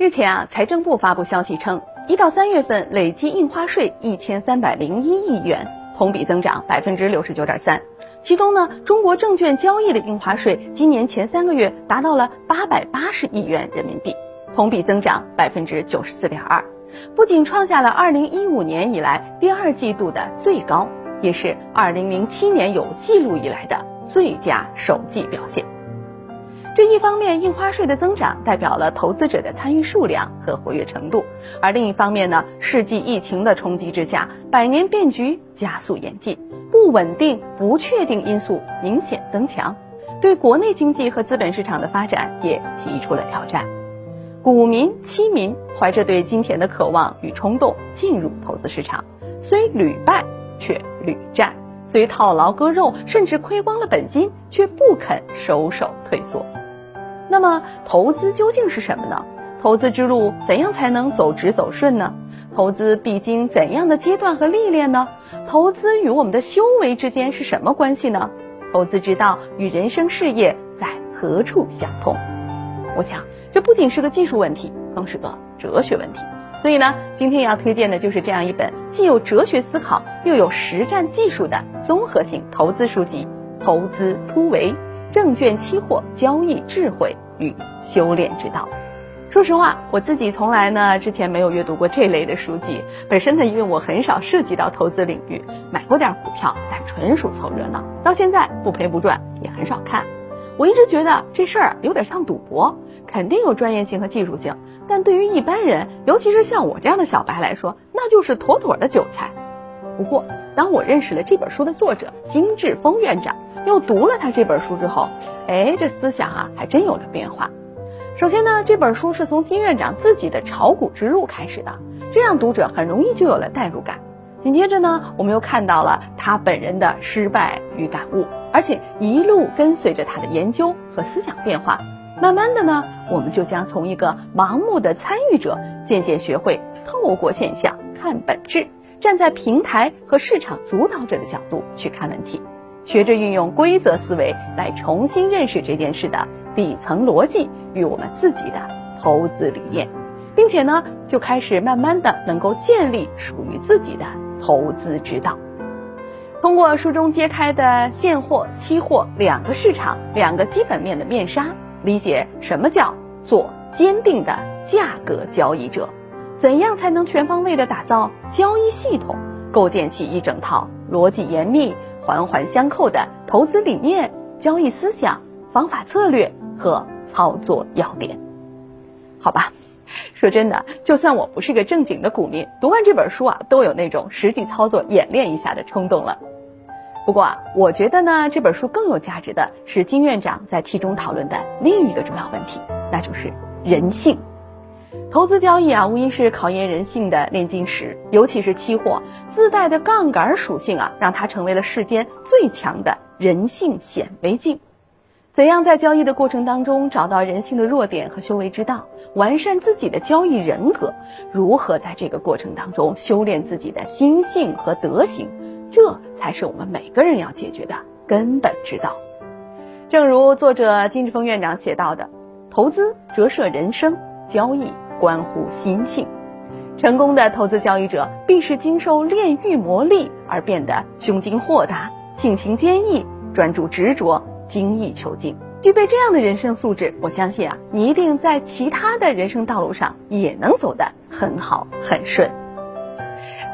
日前啊，财政部发布消息称，一到三月份累计印花税一千三百零一亿元，同比增长百分之六十九点三。其中呢，中国证券交易的印花税今年前三个月达到了八百八十亿元人民币，同比增长百分之九十四点二，不仅创下了二零一五年以来第二季度的最高，也是二零零七年有记录以来的最佳首季表现。这一方面，印花税的增长代表了投资者的参与数量和活跃程度；而另一方面呢，世纪疫情的冲击之下，百年变局加速演进，不稳定、不确定因素明显增强，对国内经济和资本市场的发展也提出了挑战。股民、期民怀着对金钱的渴望与冲动进入投资市场，虽屡败却屡战，虽套牢割肉，甚至亏光了本金，却不肯收手退缩。那么，投资究竟是什么呢？投资之路怎样才能走直走顺呢？投资必经怎样的阶段和历练呢？投资与我们的修为之间是什么关系呢？投资之道与人生事业在何处相通？我想，这不仅是个技术问题，更是个哲学问题。所以呢，今天要推荐的就是这样一本既有哲学思考又有实战技术的综合性投资书籍《投资突围》。证券期货交易智慧与修炼之道。说实话，我自己从来呢之前没有阅读过这类的书籍。本身呢，因为我很少涉及到投资领域，买过点股票，但纯属凑热闹。到现在不赔不赚，也很少看。我一直觉得这事儿有点像赌博，肯定有专业性和技术性，但对于一般人，尤其是像我这样的小白来说，那就是妥妥的韭菜。不过，当我认识了这本书的作者金志峰院长。又读了他这本书之后，哎，这思想啊还真有了变化。首先呢，这本书是从金院长自己的炒股之路开始的，这样读者很容易就有了代入感。紧接着呢，我们又看到了他本人的失败与感悟，而且一路跟随着他的研究和思想变化，慢慢的呢，我们就将从一个盲目的参与者，渐渐学会透过现象看本质，站在平台和市场主导者的角度去看问题。学着运用规则思维来重新认识这件事的底层逻辑与我们自己的投资理念，并且呢，就开始慢慢的能够建立属于自己的投资之道。通过书中揭开的现货、期货两个市场、两个基本面的面纱，理解什么叫做坚定的价格交易者，怎样才能全方位的打造交易系统，构建起一整套逻辑严密。环环相扣的投资理念、交易思想、方法策略和操作要点，好吧。说真的，就算我不是个正经的股民，读完这本书啊，都有那种实际操作演练一下的冲动了。不过啊，我觉得呢，这本书更有价值的是金院长在其中讨论的另一个重要问题，那就是人性。投资交易啊，无疑是考验人性的炼金石，尤其是期货自带的杠杆属性啊，让它成为了世间最强的人性显微镜。怎样在交易的过程当中找到人性的弱点和修为之道，完善自己的交易人格？如何在这个过程当中修炼自己的心性和德行？这才是我们每个人要解决的根本之道。正如作者金志峰院长写到的：“投资折射人生，交易。”关乎心性，成功的投资交易者必是经受炼狱磨砺而变得胸襟豁达、性情坚毅、专注执着、精益求精。具备这样的人生素质，我相信啊，你一定在其他的人生道路上也能走得很好很顺。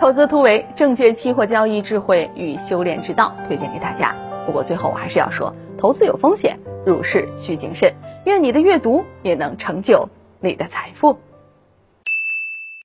投资突围，证券期货交易智慧与修炼之道，推荐给大家。不过最后我还是要说，投资有风险，入市需谨慎。愿你的阅读也能成就你的财富。